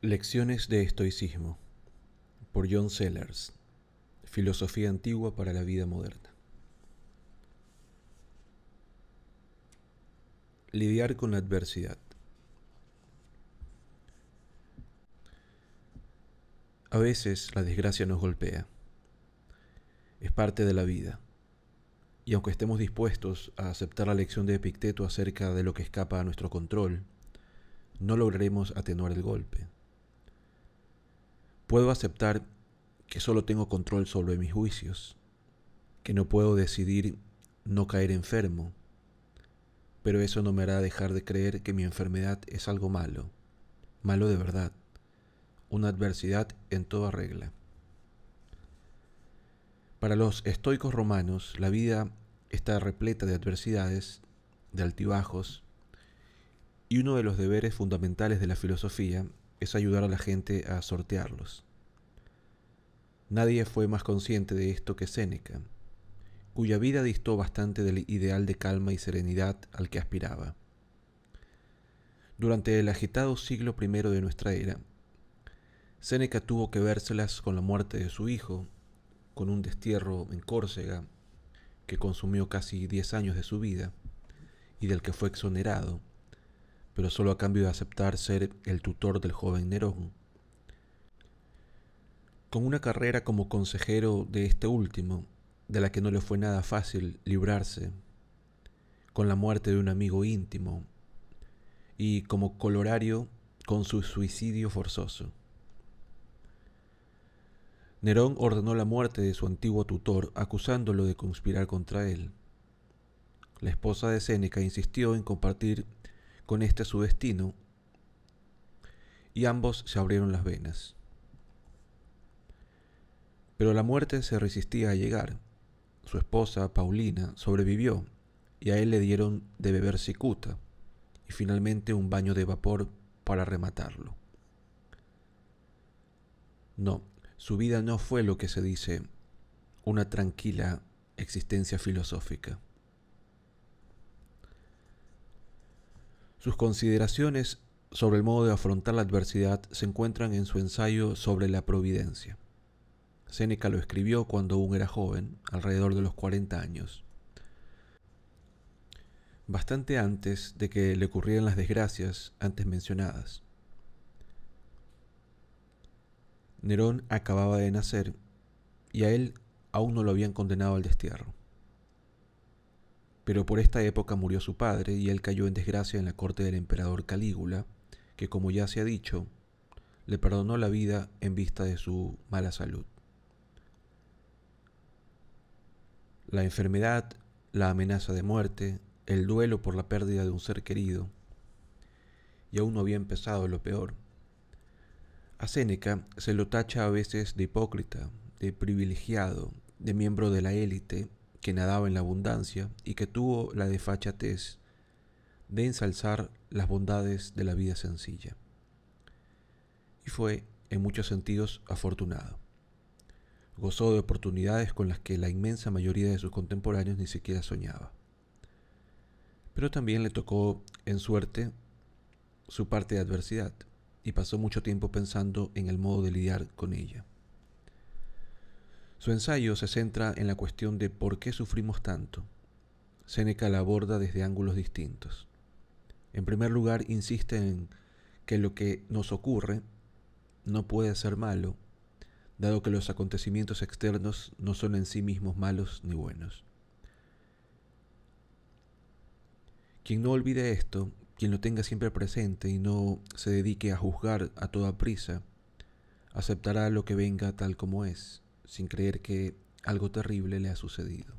Lecciones de estoicismo por John Sellers. Filosofía antigua para la vida moderna. Lidiar con la adversidad A veces la desgracia nos golpea. Es parte de la vida. Y aunque estemos dispuestos a aceptar la lección de Epicteto acerca de lo que escapa a nuestro control, no lograremos atenuar el golpe. Puedo aceptar que solo tengo control sobre mis juicios, que no puedo decidir no caer enfermo, pero eso no me hará dejar de creer que mi enfermedad es algo malo, malo de verdad, una adversidad en toda regla. Para los estoicos romanos, la vida está repleta de adversidades, de altibajos, y uno de los deberes fundamentales de la filosofía es ayudar a la gente a sortearlos. Nadie fue más consciente de esto que Séneca, cuya vida distó bastante del ideal de calma y serenidad al que aspiraba. Durante el agitado siglo I de nuestra era, Séneca tuvo que vérselas con la muerte de su hijo, con un destierro en Córcega que consumió casi diez años de su vida y del que fue exonerado, pero solo a cambio de aceptar ser el tutor del joven Nerón. Con una carrera como consejero de este último, de la que no le fue nada fácil librarse, con la muerte de un amigo íntimo y como colorario con su suicidio forzoso. Nerón ordenó la muerte de su antiguo tutor, acusándolo de conspirar contra él. La esposa de Séneca insistió en compartir con este su destino, y ambos se abrieron las venas. Pero la muerte se resistía a llegar. Su esposa, Paulina, sobrevivió, y a él le dieron de beber cicuta, y finalmente un baño de vapor para rematarlo. No, su vida no fue lo que se dice una tranquila existencia filosófica. Sus consideraciones sobre el modo de afrontar la adversidad se encuentran en su ensayo sobre la providencia. Séneca lo escribió cuando aún era joven, alrededor de los 40 años, bastante antes de que le ocurrieran las desgracias antes mencionadas. Nerón acababa de nacer y a él aún no lo habían condenado al destierro. Pero por esta época murió su padre y él cayó en desgracia en la corte del emperador Calígula, que como ya se ha dicho, le perdonó la vida en vista de su mala salud. La enfermedad, la amenaza de muerte, el duelo por la pérdida de un ser querido, y aún no había empezado lo peor. A Séneca se lo tacha a veces de hipócrita, de privilegiado, de miembro de la élite que nadaba en la abundancia y que tuvo la desfachatez de ensalzar las bondades de la vida sencilla. Y fue, en muchos sentidos, afortunado. Gozó de oportunidades con las que la inmensa mayoría de sus contemporáneos ni siquiera soñaba. Pero también le tocó, en suerte, su parte de adversidad, y pasó mucho tiempo pensando en el modo de lidiar con ella. Su ensayo se centra en la cuestión de por qué sufrimos tanto. Séneca la aborda desde ángulos distintos. En primer lugar, insiste en que lo que nos ocurre no puede ser malo, dado que los acontecimientos externos no son en sí mismos malos ni buenos. Quien no olvide esto, quien lo tenga siempre presente y no se dedique a juzgar a toda prisa, aceptará lo que venga tal como es sin creer que algo terrible le ha sucedido.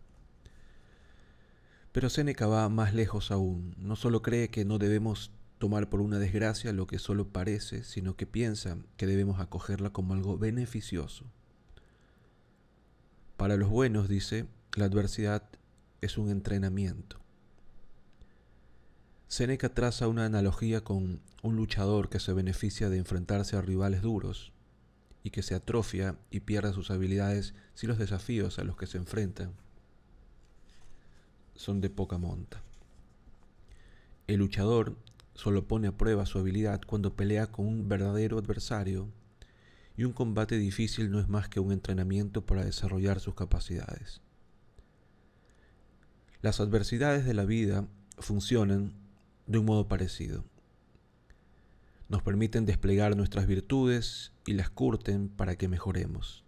Pero Séneca va más lejos aún. No solo cree que no debemos tomar por una desgracia lo que solo parece, sino que piensa que debemos acogerla como algo beneficioso. Para los buenos, dice, la adversidad es un entrenamiento. Séneca traza una analogía con un luchador que se beneficia de enfrentarse a rivales duros y que se atrofia y pierde sus habilidades si los desafíos a los que se enfrenta son de poca monta. El luchador solo pone a prueba su habilidad cuando pelea con un verdadero adversario y un combate difícil no es más que un entrenamiento para desarrollar sus capacidades. Las adversidades de la vida funcionan de un modo parecido. Nos permiten desplegar nuestras virtudes y las curten para que mejoremos.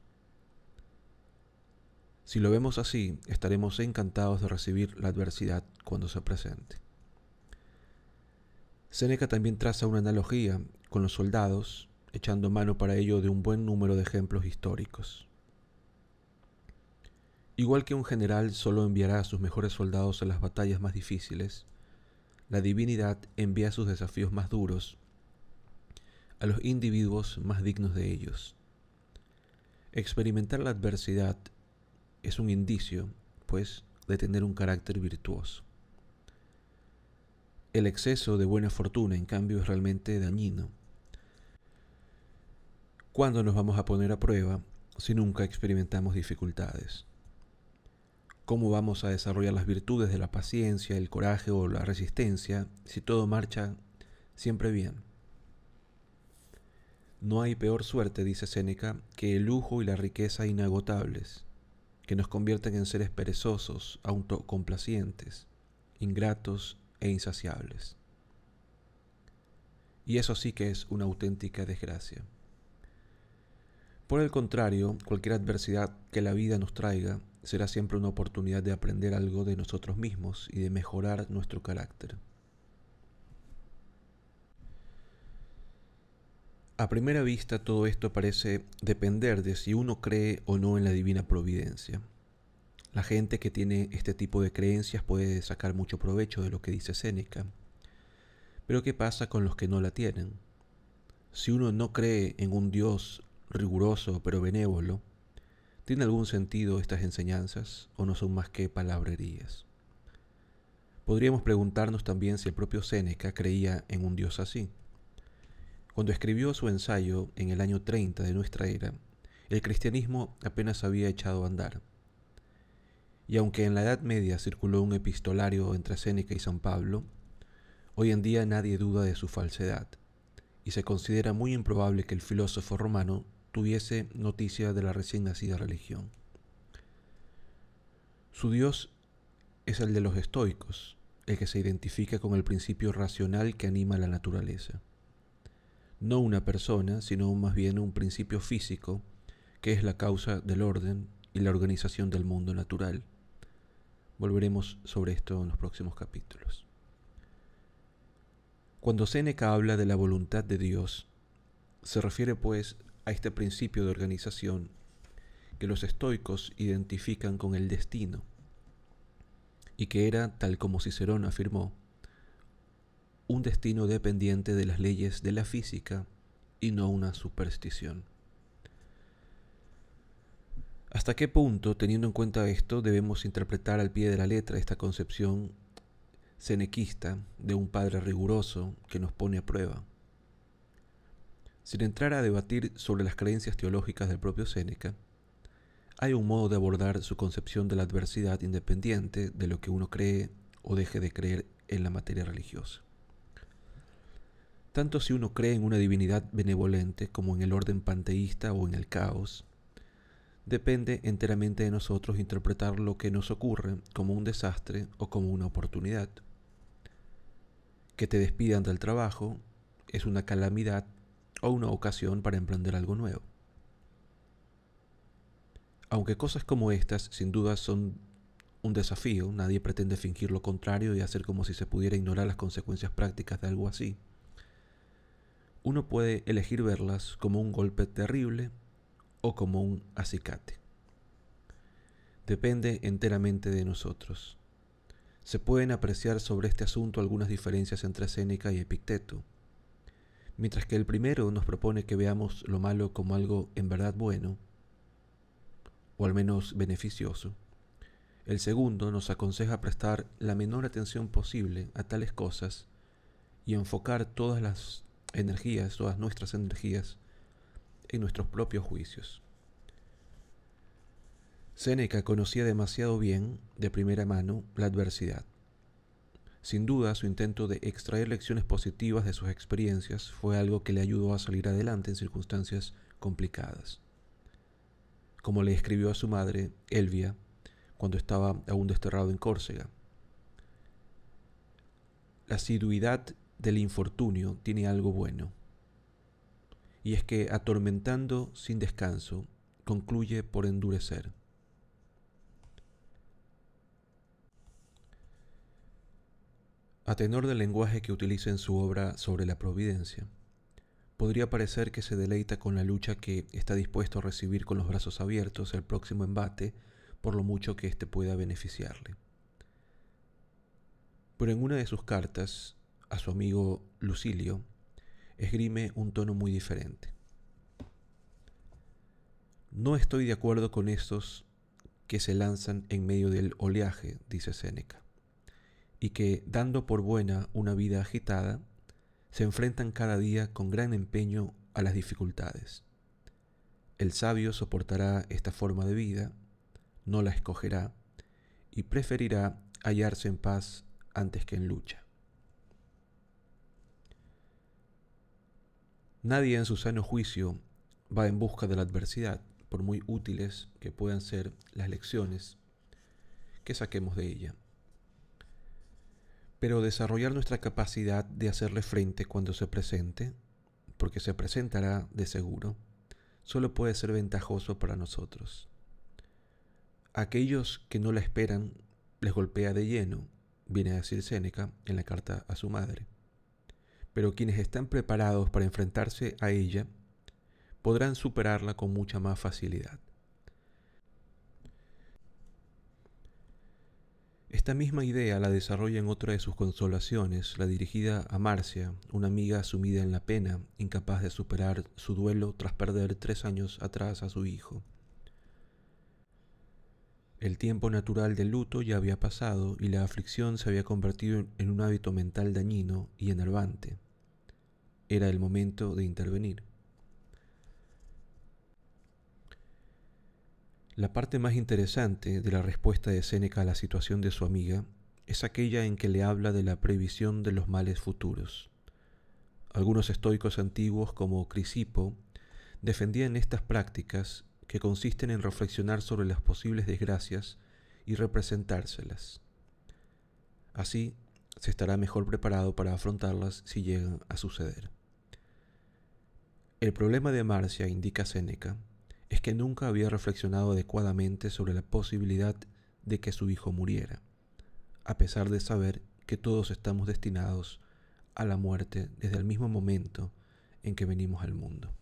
Si lo vemos así, estaremos encantados de recibir la adversidad cuando se presente. Seneca también traza una analogía con los soldados, echando mano para ello de un buen número de ejemplos históricos. Igual que un general solo enviará a sus mejores soldados a las batallas más difíciles, la divinidad envía sus desafíos más duros a los individuos más dignos de ellos. Experimentar la adversidad es un indicio, pues, de tener un carácter virtuoso. El exceso de buena fortuna, en cambio, es realmente dañino. ¿Cuándo nos vamos a poner a prueba si nunca experimentamos dificultades? ¿Cómo vamos a desarrollar las virtudes de la paciencia, el coraje o la resistencia si todo marcha siempre bien? No hay peor suerte, dice Séneca, que el lujo y la riqueza inagotables que nos convierten en seres perezosos, autocomplacientes, ingratos e insaciables. Y eso sí que es una auténtica desgracia. Por el contrario, cualquier adversidad que la vida nos traiga será siempre una oportunidad de aprender algo de nosotros mismos y de mejorar nuestro carácter. A primera vista todo esto parece depender de si uno cree o no en la divina providencia. La gente que tiene este tipo de creencias puede sacar mucho provecho de lo que dice Séneca. Pero ¿qué pasa con los que no la tienen? Si uno no cree en un Dios riguroso pero benévolo, ¿tiene algún sentido estas enseñanzas o no son más que palabrerías? Podríamos preguntarnos también si el propio Séneca creía en un Dios así. Cuando escribió su ensayo en el año 30 de nuestra era, el cristianismo apenas había echado a andar. Y aunque en la Edad Media circuló un epistolario entre Séneca y San Pablo, hoy en día nadie duda de su falsedad, y se considera muy improbable que el filósofo romano tuviese noticia de la recién nacida religión. Su Dios es el de los estoicos, el que se identifica con el principio racional que anima la naturaleza no una persona, sino más bien un principio físico que es la causa del orden y la organización del mundo natural. Volveremos sobre esto en los próximos capítulos. Cuando Séneca habla de la voluntad de Dios, se refiere pues a este principio de organización que los estoicos identifican con el destino, y que era, tal como Cicerón afirmó, un destino dependiente de las leyes de la física y no una superstición. ¿Hasta qué punto, teniendo en cuenta esto, debemos interpretar al pie de la letra esta concepción senequista de un padre riguroso que nos pone a prueba? Sin entrar a debatir sobre las creencias teológicas del propio Séneca, hay un modo de abordar su concepción de la adversidad independiente de lo que uno cree o deje de creer en la materia religiosa. Tanto si uno cree en una divinidad benevolente como en el orden panteísta o en el caos, depende enteramente de nosotros interpretar lo que nos ocurre como un desastre o como una oportunidad. Que te despidan del trabajo es una calamidad o una ocasión para emprender algo nuevo. Aunque cosas como estas sin duda son un desafío, nadie pretende fingir lo contrario y hacer como si se pudiera ignorar las consecuencias prácticas de algo así uno puede elegir verlas como un golpe terrible o como un acicate. Depende enteramente de nosotros. Se pueden apreciar sobre este asunto algunas diferencias entre Séneca y Epicteto. Mientras que el primero nos propone que veamos lo malo como algo en verdad bueno, o al menos beneficioso, el segundo nos aconseja prestar la menor atención posible a tales cosas y enfocar todas las energías, todas nuestras energías, en nuestros propios juicios. Séneca conocía demasiado bien, de primera mano, la adversidad. Sin duda, su intento de extraer lecciones positivas de sus experiencias fue algo que le ayudó a salir adelante en circunstancias complicadas. Como le escribió a su madre, Elvia, cuando estaba aún desterrado en Córcega. La asiduidad del infortunio tiene algo bueno, y es que atormentando sin descanso, concluye por endurecer. A tenor del lenguaje que utiliza en su obra sobre la providencia, podría parecer que se deleita con la lucha que está dispuesto a recibir con los brazos abiertos el próximo embate, por lo mucho que éste pueda beneficiarle. Pero en una de sus cartas a su amigo Lucilio, esgrime un tono muy diferente. No estoy de acuerdo con estos que se lanzan en medio del oleaje, dice Séneca y que, dando por buena una vida agitada, se enfrentan cada día con gran empeño a las dificultades. El sabio soportará esta forma de vida, no la escogerá, y preferirá hallarse en paz antes que en lucha. Nadie en su sano juicio va en busca de la adversidad, por muy útiles que puedan ser las lecciones que saquemos de ella pero desarrollar nuestra capacidad de hacerle frente cuando se presente, porque se presentará de seguro, solo puede ser ventajoso para nosotros. aquellos que no la esperan les golpea de lleno, viene a decir Séneca en la carta a su madre. Pero quienes están preparados para enfrentarse a ella podrán superarla con mucha más facilidad. Esta misma idea la desarrolla en otra de sus consolaciones, la dirigida a Marcia, una amiga sumida en la pena, incapaz de superar su duelo tras perder tres años atrás a su hijo. El tiempo natural del luto ya había pasado y la aflicción se había convertido en un hábito mental dañino y enervante. Era el momento de intervenir. La parte más interesante de la respuesta de Séneca a la situación de su amiga es aquella en que le habla de la previsión de los males futuros. Algunos estoicos antiguos como Crisipo defendían estas prácticas que consisten en reflexionar sobre las posibles desgracias y representárselas. Así se estará mejor preparado para afrontarlas si llegan a suceder. El problema de Marcia, indica Séneca, es que nunca había reflexionado adecuadamente sobre la posibilidad de que su hijo muriera, a pesar de saber que todos estamos destinados a la muerte desde el mismo momento en que venimos al mundo.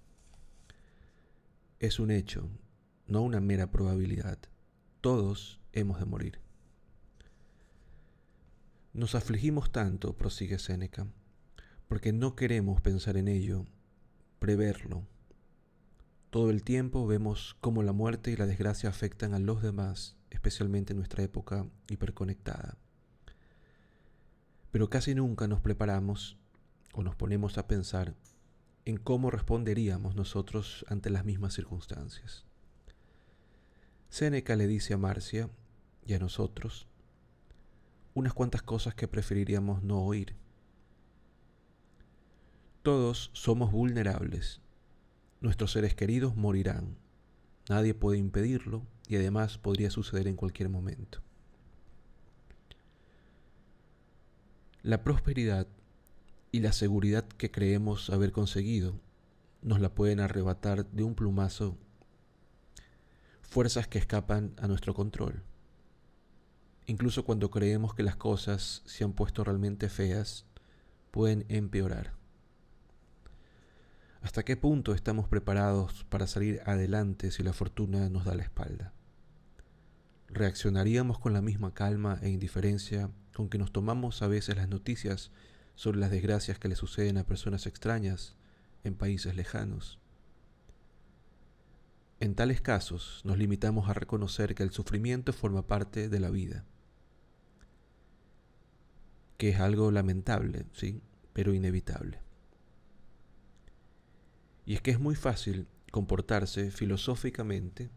Es un hecho, no una mera probabilidad. Todos hemos de morir. Nos afligimos tanto, prosigue Séneca, porque no queremos pensar en ello, preverlo, todo el tiempo vemos cómo la muerte y la desgracia afectan a los demás, especialmente en nuestra época hiperconectada. Pero casi nunca nos preparamos o nos ponemos a pensar en cómo responderíamos nosotros ante las mismas circunstancias. Séneca le dice a Marcia y a nosotros unas cuantas cosas que preferiríamos no oír. Todos somos vulnerables Nuestros seres queridos morirán. Nadie puede impedirlo y además podría suceder en cualquier momento. La prosperidad y la seguridad que creemos haber conseguido nos la pueden arrebatar de un plumazo fuerzas que escapan a nuestro control. Incluso cuando creemos que las cosas se han puesto realmente feas, pueden empeorar. ¿Hasta qué punto estamos preparados para salir adelante si la fortuna nos da la espalda? ¿Reaccionaríamos con la misma calma e indiferencia con que nos tomamos a veces las noticias sobre las desgracias que le suceden a personas extrañas en países lejanos? En tales casos nos limitamos a reconocer que el sufrimiento forma parte de la vida, que es algo lamentable, sí, pero inevitable. Y es que es muy fácil comportarse filosóficamente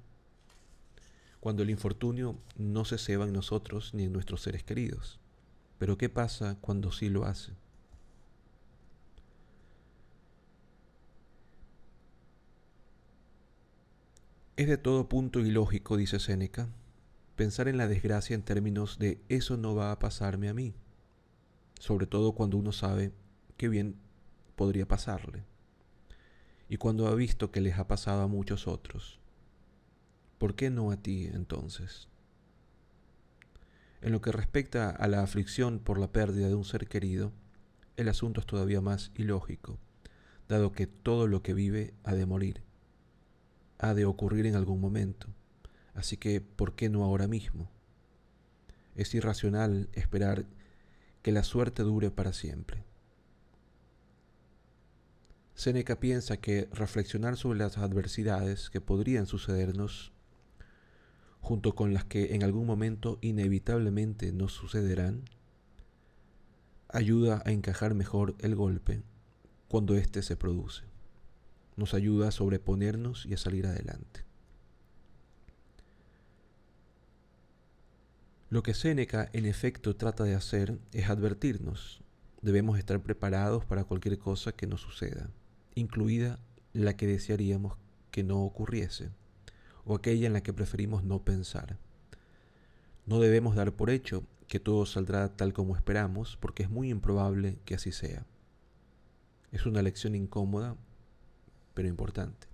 cuando el infortunio no se ceba en nosotros ni en nuestros seres queridos. Pero ¿qué pasa cuando sí lo hace? Es de todo punto ilógico, dice Séneca, pensar en la desgracia en términos de eso no va a pasarme a mí, sobre todo cuando uno sabe qué bien podría pasarle, y cuando ha visto que les ha pasado a muchos otros. ¿Por qué no a ti entonces? En lo que respecta a la aflicción por la pérdida de un ser querido, el asunto es todavía más ilógico, dado que todo lo que vive ha de morir, ha de ocurrir en algún momento, así que ¿por qué no ahora mismo? Es irracional esperar que la suerte dure para siempre. Seneca piensa que reflexionar sobre las adversidades que podrían sucedernos junto con las que en algún momento inevitablemente nos sucederán, ayuda a encajar mejor el golpe cuando éste se produce. Nos ayuda a sobreponernos y a salir adelante. Lo que Séneca en efecto trata de hacer es advertirnos. Debemos estar preparados para cualquier cosa que nos suceda, incluida la que desearíamos que no ocurriese o aquella en la que preferimos no pensar. No debemos dar por hecho que todo saldrá tal como esperamos, porque es muy improbable que así sea. Es una lección incómoda, pero importante.